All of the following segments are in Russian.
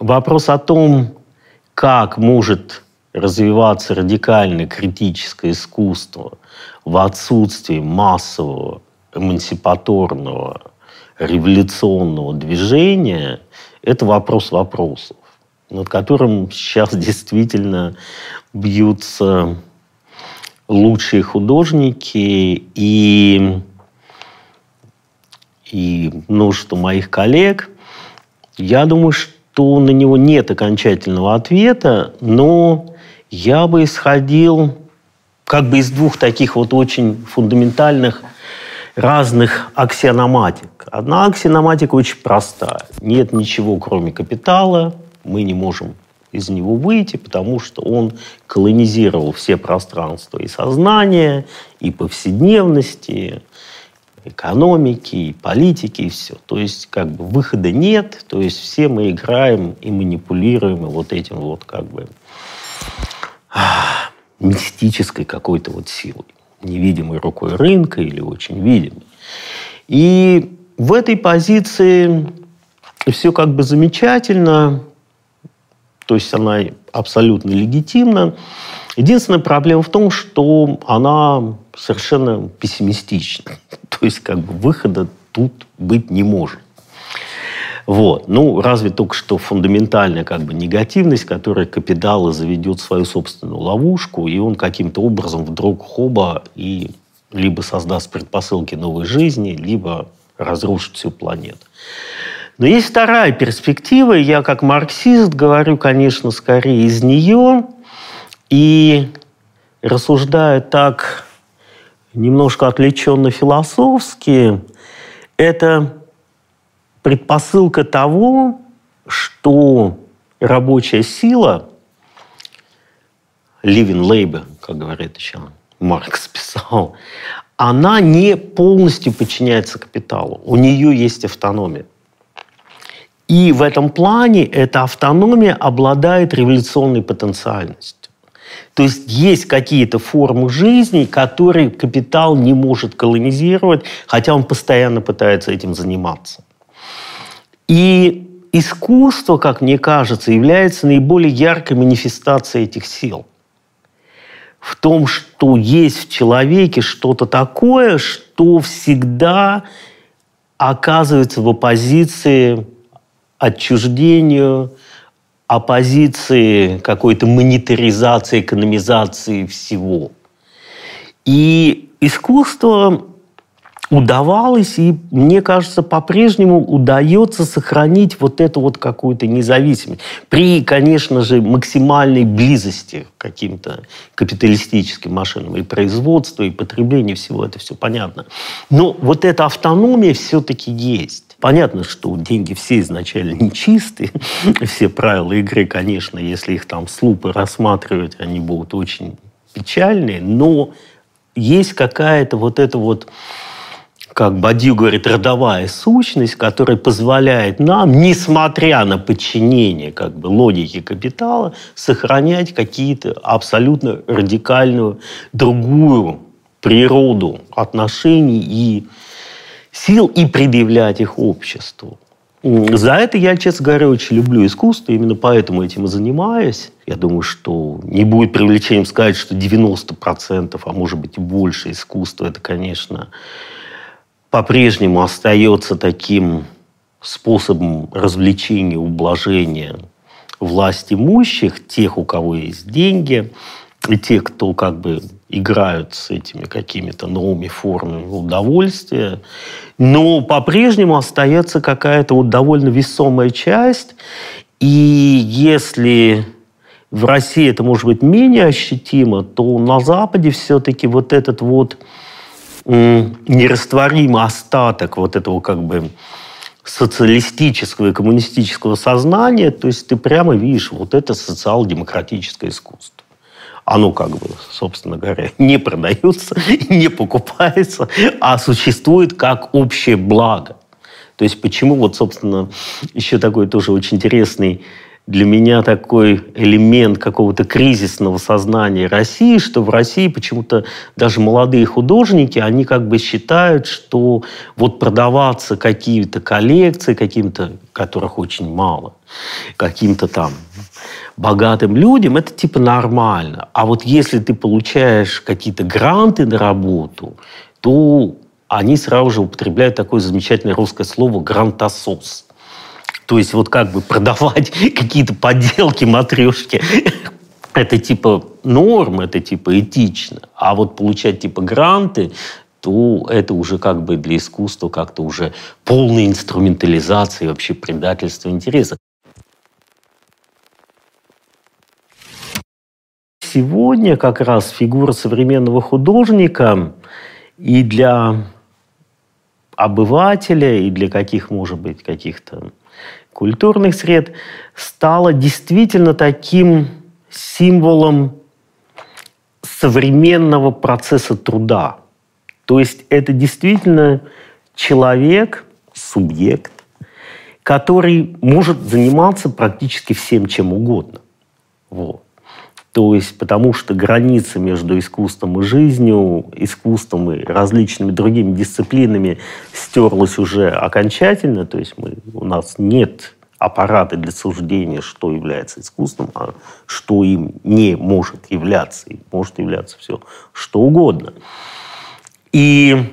Вопрос о том, как может развиваться радикальное критическое искусство в отсутствии массового эмансипаторного революционного движения, это вопрос вопросов, над которым сейчас действительно бьются лучшие художники и, и множество моих коллег. Я думаю, что то на него нет окончательного ответа, но я бы исходил как бы из двух таких вот очень фундаментальных разных аксиономатик. Одна аксиономатика очень простая. Нет ничего, кроме капитала. Мы не можем из него выйти, потому что он колонизировал все пространства и сознания, и повседневности, экономики, и политики, и все. То есть как бы выхода нет, то есть все мы играем и манипулируем вот этим вот как бы мистической какой-то вот силой, невидимой рукой рынка или очень видимой. И в этой позиции все как бы замечательно, то есть она абсолютно легитимна. Единственная проблема в том, что она совершенно пессимистична. То есть как бы выхода тут быть не может. Вот. Ну, разве только что фундаментальная как бы негативность, которая капитала заведет свою собственную ловушку, и он каким-то образом вдруг хоба и либо создаст предпосылки новой жизни, либо разрушит всю планету. Но есть вторая перспектива, я как марксист говорю, конечно, скорее из нее, и рассуждая так немножко отвлеченно философски, это предпосылка того, что рабочая сила, living labor, как говорит еще Маркс писал, она не полностью подчиняется капиталу. У нее есть автономия. И в этом плане эта автономия обладает революционной потенциальностью. То есть есть какие-то формы жизни, которые капитал не может колонизировать, хотя он постоянно пытается этим заниматься. И искусство, как мне кажется, является наиболее яркой манифестацией этих сил. В том, что есть в человеке что-то такое, что всегда оказывается в оппозиции отчуждению, оппозиции какой-то монетаризации, экономизации всего. И искусство удавалось, и мне кажется, по-прежнему удается сохранить вот эту вот какую-то независимость. При, конечно же, максимальной близости к каким-то капиталистическим машинам. И производство, и потребление, всего это все понятно. Но вот эта автономия все-таки есть. Понятно, что деньги все изначально нечистые. Все правила игры, конечно, если их там с лупы рассматривать, они будут очень печальные. Но есть какая-то вот эта вот как Бадью говорит, родовая сущность, которая позволяет нам, несмотря на подчинение как бы, логике капитала, сохранять какие-то абсолютно радикальную другую природу отношений и сил и предъявлять их обществу. За это я, честно говоря, очень люблю искусство, именно поэтому этим и занимаюсь. Я думаю, что не будет привлечением сказать, что 90%, а может быть и больше искусства, это, конечно, по-прежнему остается таким способом развлечения, ублажения власть имущих, тех, у кого есть деньги, и тех, кто как бы играют с этими какими-то новыми формами удовольствия. Но по-прежнему остается какая-то вот довольно весомая часть. И если в России это может быть менее ощутимо, то на Западе все-таки вот этот вот нерастворимый остаток вот этого как бы социалистического и коммунистического сознания, то есть ты прямо видишь, вот это социал-демократическое искусство. оно как бы, собственно говоря, не продается, не покупается, а существует как общее благо. То есть почему вот, собственно, еще такой тоже очень интересный для меня такой элемент какого-то кризисного сознания России, что в России почему-то даже молодые художники, они как бы считают, что вот продаваться какие-то коллекции, каким-то, которых очень мало, каким-то там богатым людям, это типа нормально. А вот если ты получаешь какие-то гранты на работу, то они сразу же употребляют такое замечательное русское слово «грантосос». То есть вот как бы продавать какие-то подделки, матрешки, это типа норм, это типа этично. А вот получать типа гранты, то это уже как бы для искусства как-то уже полная инструментализация вообще предательство интереса. Сегодня как раз фигура современного художника и для обывателя, и для каких, может быть, каких-то культурных сред стала действительно таким символом современного процесса труда. То есть это действительно человек, субъект, который может заниматься практически всем чем угодно. Вот. То есть потому что граница между искусством и жизнью, искусством и различными другими дисциплинами стерлась уже окончательно. То есть мы, у нас нет аппарата для суждения, что является искусством, а что им не может являться. И может являться все, что угодно. И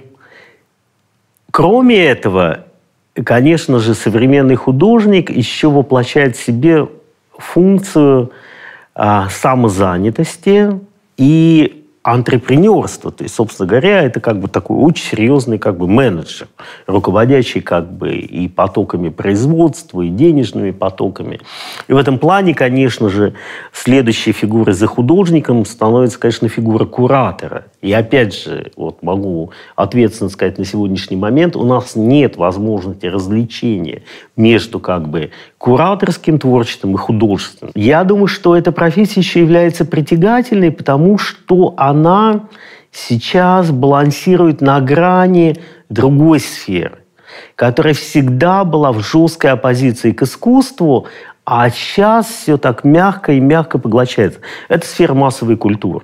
кроме этого, конечно же, современный художник еще воплощает в себе функцию – самозанятости и антрепренерство. То есть, собственно говоря, это как бы такой очень серьезный как бы менеджер, руководящий как бы и потоками производства, и денежными потоками. И в этом плане, конечно же, следующей фигурой за художником становится, конечно, фигура куратора. И опять же, вот могу ответственно сказать на сегодняшний момент, у нас нет возможности развлечения между как бы кураторским творчеством и художественным. Я думаю, что эта профессия еще является притягательной, потому что она сейчас балансирует на грани другой сферы, которая всегда была в жесткой оппозиции к искусству, а сейчас все так мягко и мягко поглощается. Это сфера массовой культуры.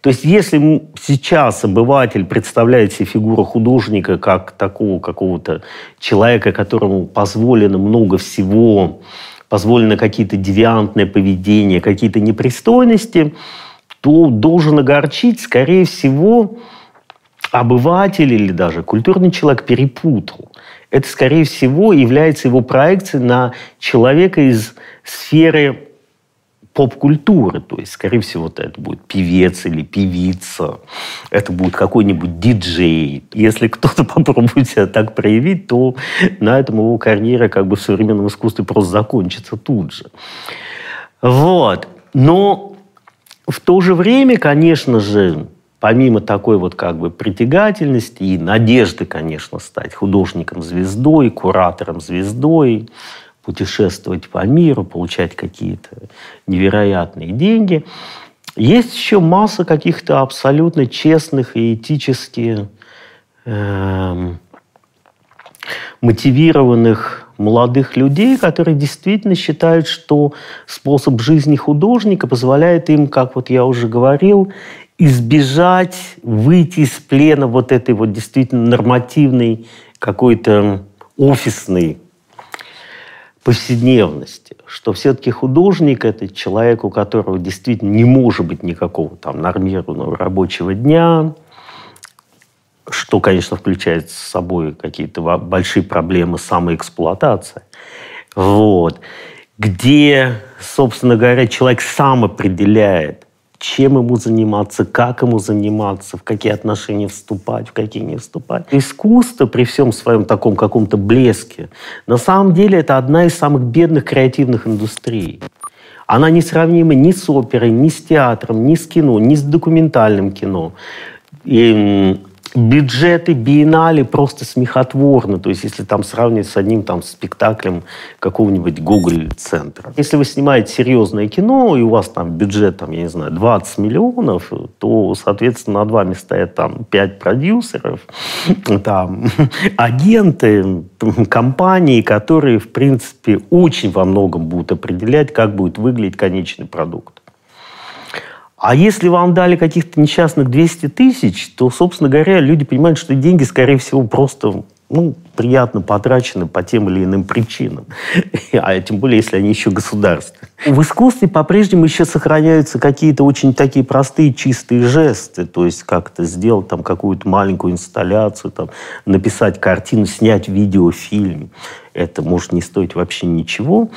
То есть если сейчас обыватель представляет себе фигуру художника как такого какого-то человека, которому позволено много всего, позволено какие-то девиантные поведения, какие-то непристойности – то должен огорчить, скорее всего, обыватель или даже культурный человек перепутал. Это, скорее всего, является его проекцией на человека из сферы поп-культуры. То есть, скорее всего, это будет певец или певица. Это будет какой-нибудь диджей. Если кто-то попробует себя так проявить, то на этом его карьера как бы в современном искусстве просто закончится тут же. Вот. Но в то же время, конечно же, помимо такой вот как бы притягательности и надежды, конечно, стать художником-звездой, куратором-звездой, путешествовать по миру, получать какие-то невероятные деньги, есть еще масса каких-то абсолютно честных и этически э, мотивированных молодых людей, которые действительно считают, что способ жизни художника позволяет им, как вот я уже говорил, избежать, выйти из плена вот этой вот действительно нормативной какой-то офисной повседневности, что все-таки художник – это человек, у которого действительно не может быть никакого там нормированного рабочего дня, что, конечно, включает с собой какие-то большие проблемы самоэксплуатации. Вот. Где, собственно говоря, человек сам определяет, чем ему заниматься, как ему заниматься, в какие отношения вступать, в какие не вступать. Искусство при всем своем таком каком-то блеске, на самом деле это одна из самых бедных креативных индустрий. Она несравнима ни с оперой, ни с театром, ни с кино, ни с документальным кино. И бюджеты биеннале просто смехотворны. То есть, если там сравнивать с одним там спектаклем какого-нибудь Гоголь-центра. Если вы снимаете серьезное кино, и у вас там бюджет, там, я не знаю, 20 миллионов, то, соответственно, над вами стоят там 5 продюсеров, там, агенты, компании, которые, в принципе, очень во многом будут определять, как будет выглядеть конечный продукт. А если вам дали каких-то несчастных 200 тысяч, то, собственно говоря, люди понимают, что деньги, скорее всего, просто ну, приятно потрачены по тем или иным причинам. А тем более, если они еще государственные. В искусстве по-прежнему еще сохраняются какие-то очень такие простые, чистые жесты. То есть как-то сделать там какую-то маленькую инсталляцию, там, написать картину, снять видеофильм. Это может не стоить вообще ничего.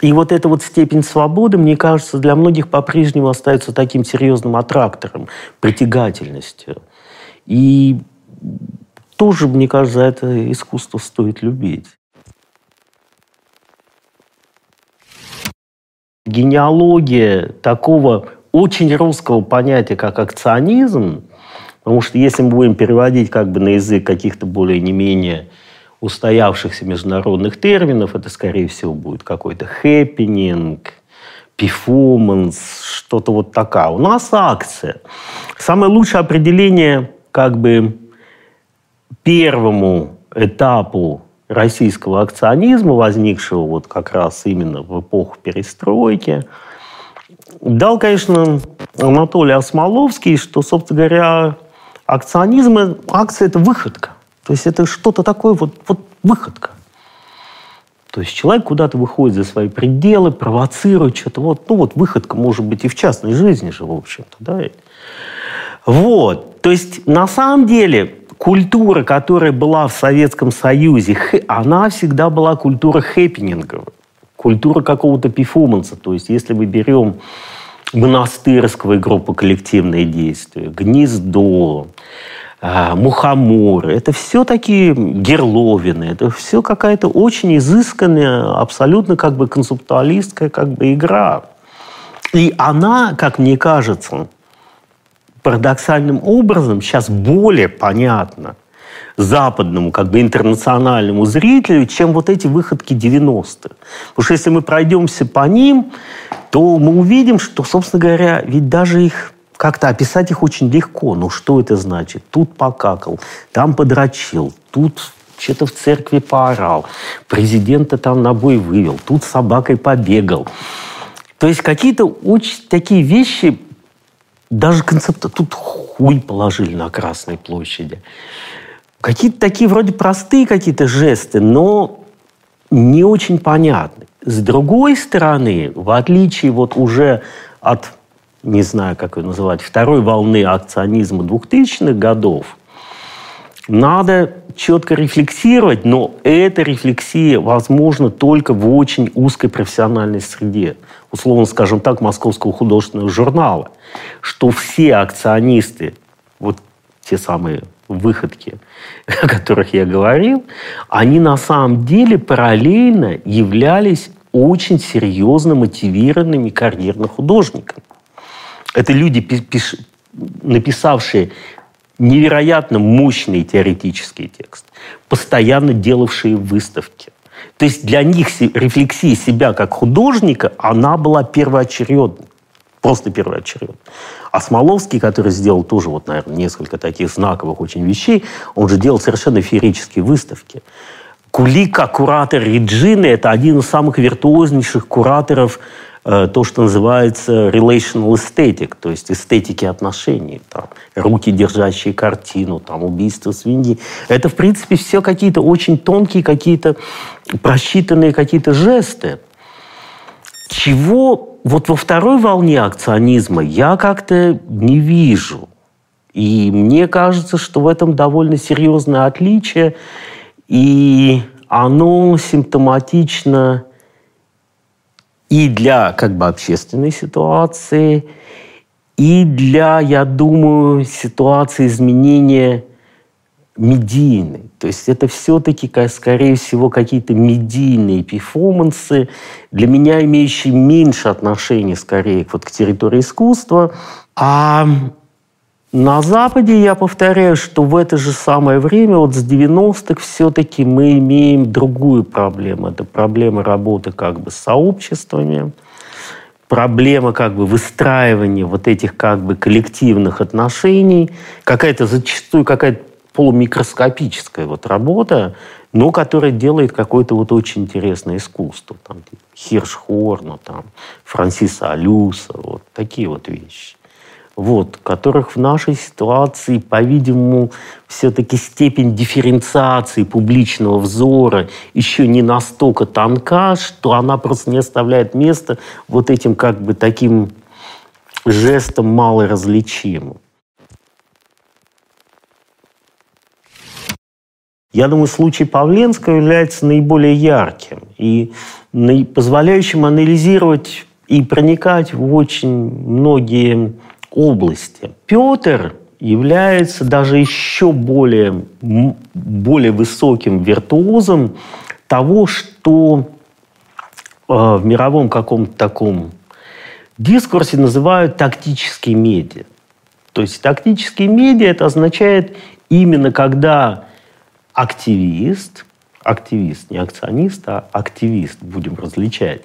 И вот эта вот степень свободы, мне кажется, для многих по-прежнему остается таким серьезным аттрактором, притягательностью. И тоже, мне кажется, это искусство стоит любить. Генеалогия такого очень русского понятия, как акционизм, потому что если мы будем переводить как бы на язык каких-то более не менее устоявшихся международных терминов. Это, скорее всего, будет какой-то хэппенинг, перформанс, что-то вот такое. У нас акция. Самое лучшее определение как бы первому этапу российского акционизма, возникшего вот как раз именно в эпоху перестройки, дал, конечно, Анатолий Осмоловский, что, собственно говоря, акционизм, акция – это выходка. То есть это что-то такое, вот, вот выходка. То есть человек куда-то выходит за свои пределы, провоцирует что-то. Вот, ну вот выходка может быть и в частной жизни же, в общем-то. Да? Вот. То есть на самом деле культура, которая была в Советском Союзе, она всегда была культура хэппининговая. Культура какого-то перформанса. То есть если мы берем монастырского группы коллективные действия, гнездо, мухоморы. Это все такие герловины. Это все какая-то очень изысканная, абсолютно как бы концептуалистская как бы игра. И она, как мне кажется, парадоксальным образом сейчас более понятна западному, как бы интернациональному зрителю, чем вот эти выходки 90-х. Потому что если мы пройдемся по ним, то мы увидим, что, собственно говоря, ведь даже их как-то описать их очень легко. Ну, что это значит? Тут покакал, там подрочил, тут что-то в церкви поорал, президента там на бой вывел, тут с собакой побегал. То есть какие-то очень такие вещи, даже концепты, тут хуй положили на Красной площади. Какие-то такие вроде простые какие-то жесты, но не очень понятны. С другой стороны, в отличие вот уже от не знаю, как ее называть, второй волны акционизма 2000-х годов, надо четко рефлексировать, но эта рефлексия возможна только в очень узкой профессиональной среде. Условно, скажем так, Московского художественного журнала. Что все акционисты, вот те самые выходки, о которых я говорил, они на самом деле параллельно являлись очень серьезно мотивированными карьерными художниками. Это люди, пиш... написавшие невероятно мощный теоретический текст, постоянно делавшие выставки. То есть для них рефлексия себя как художника, она была первоочередной. Просто первоочередной. А Смоловский, который сделал тоже, вот, наверное, несколько таких знаковых очень вещей, он же делал совершенно феерические выставки. Кулика, куратор Реджины, это один из самых виртуознейших кураторов то, что называется relational aesthetic, то есть эстетики отношений. Там, руки, держащие картину, там, убийство свиньи. Это, в принципе, все какие-то очень тонкие, какие-то просчитанные какие-то жесты. Чего вот во второй волне акционизма я как-то не вижу. И мне кажется, что в этом довольно серьезное отличие, и оно симптоматично и для как бы общественной ситуации, и для, я думаю, ситуации изменения медийной. То есть это все-таки, скорее всего, какие-то медийные перформансы, для меня имеющие меньше отношения, скорее, вот к территории искусства. А на Западе, я повторяю, что в это же самое время, вот с 90-х, все-таки мы имеем другую проблему. Это проблема работы как бы с сообществами, проблема как бы выстраивания вот этих как бы коллективных отношений, какая-то зачастую какая-то полумикроскопическая вот работа, но которая делает какое-то вот очень интересное искусство. Там, Хиршхорна, там, Франсиса Алюса, вот такие вот вещи вот, которых в нашей ситуации, по-видимому, все-таки степень дифференциации публичного взора еще не настолько тонка, что она просто не оставляет места вот этим как бы таким жестом малоразличимым. Я думаю, случай Павленского является наиболее ярким и позволяющим анализировать и проникать в очень многие области. Петр является даже еще более, более высоким виртуозом того, что э, в мировом каком-то таком дискурсе называют тактические медиа. То есть тактические медиа это означает именно когда активист, активист, не акционист, а активист, будем различать,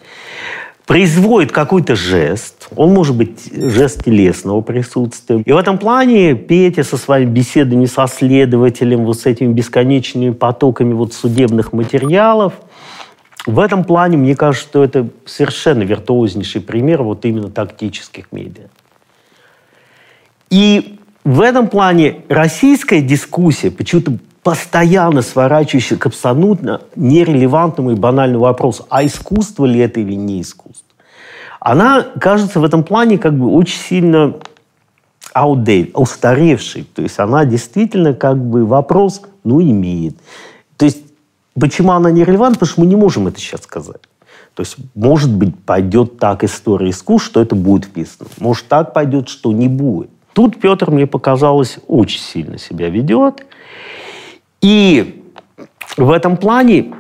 производит какой-то жест, он может быть жест телесного присутствия. И в этом плане Петя со своими беседами со следователем, вот с этими бесконечными потоками вот судебных материалов, в этом плане, мне кажется, что это совершенно виртуознейший пример вот именно тактических медиа. И в этом плане российская дискуссия почему-то постоянно сворачивающий к абсолютно нерелевантному и банальному вопросу, а искусство ли это или не искусство? Она кажется в этом плане как бы очень сильно outdated, устаревшей. То есть она действительно как бы вопрос, ну, имеет. То есть почему она нерелевантна? Потому что мы не можем это сейчас сказать. То есть, может быть, пойдет так история искусств, что это будет вписано. Может, так пойдет, что не будет. Тут Петр, мне показалось, очень сильно себя ведет. И в этом плане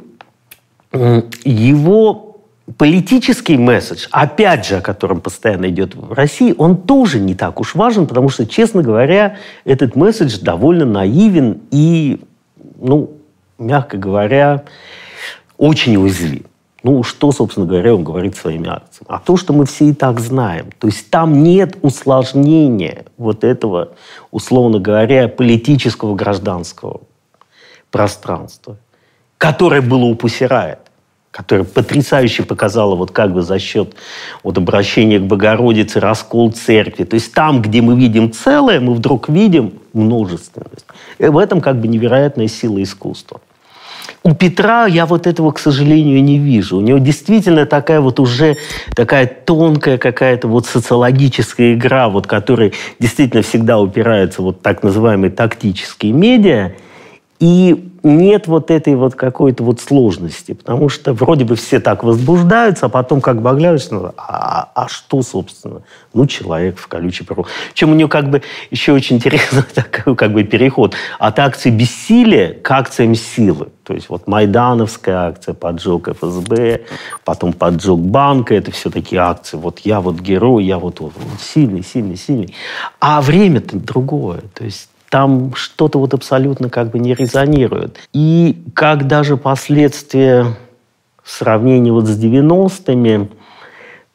его политический месседж, опять же, о котором постоянно идет в России, он тоже не так уж важен, потому что, честно говоря, этот месседж довольно наивен и, ну, мягко говоря, очень уязвим. Ну, что, собственно говоря, он говорит своими акциями? А то, что мы все и так знаем. То есть там нет усложнения вот этого, условно говоря, политического гражданского пространство, которое было у Пусирает, которое потрясающе показало вот как бы за счет вот обращения к Богородице, раскол церкви. То есть там, где мы видим целое, мы вдруг видим множественность. И в этом как бы невероятная сила искусства. У Петра я вот этого, к сожалению, не вижу. У него действительно такая вот уже такая тонкая какая-то вот социологическая игра, вот которая действительно всегда упирается вот так называемые тактические медиа – и нет вот этой вот какой-то вот сложности, потому что вроде бы все так возбуждаются, а потом как бы оглядываешься, ну, а, а что, собственно? Ну, человек в колючей проволоке. Чем у него как бы еще очень интересный такой как бы переход от акции бессилия к акциям силы. То есть вот майдановская акция, поджог ФСБ, потом поджог банка, это все такие акции. Вот я вот герой, я вот, вот, вот сильный, сильный, сильный. А время-то другое. То есть там что-то вот абсолютно как бы не резонирует. И как даже последствия сравнения вот с 90-ми,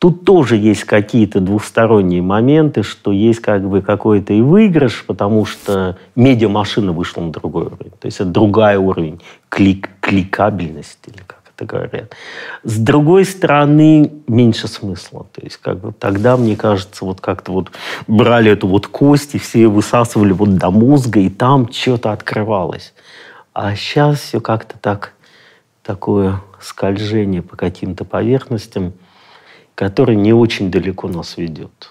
Тут тоже есть какие-то двухсторонние моменты, что есть как бы какой-то и выигрыш, потому что медиамашина вышла на другой уровень. То есть это другой уровень клик, кликабельности или как это говорят. С другой стороны, меньше смысла. То есть, как бы тогда, мне кажется, вот как-то вот брали эту вот кость и все высасывали вот до мозга, и там что-то открывалось. А сейчас все как-то так, такое скольжение по каким-то поверхностям, которое не очень далеко нас ведет.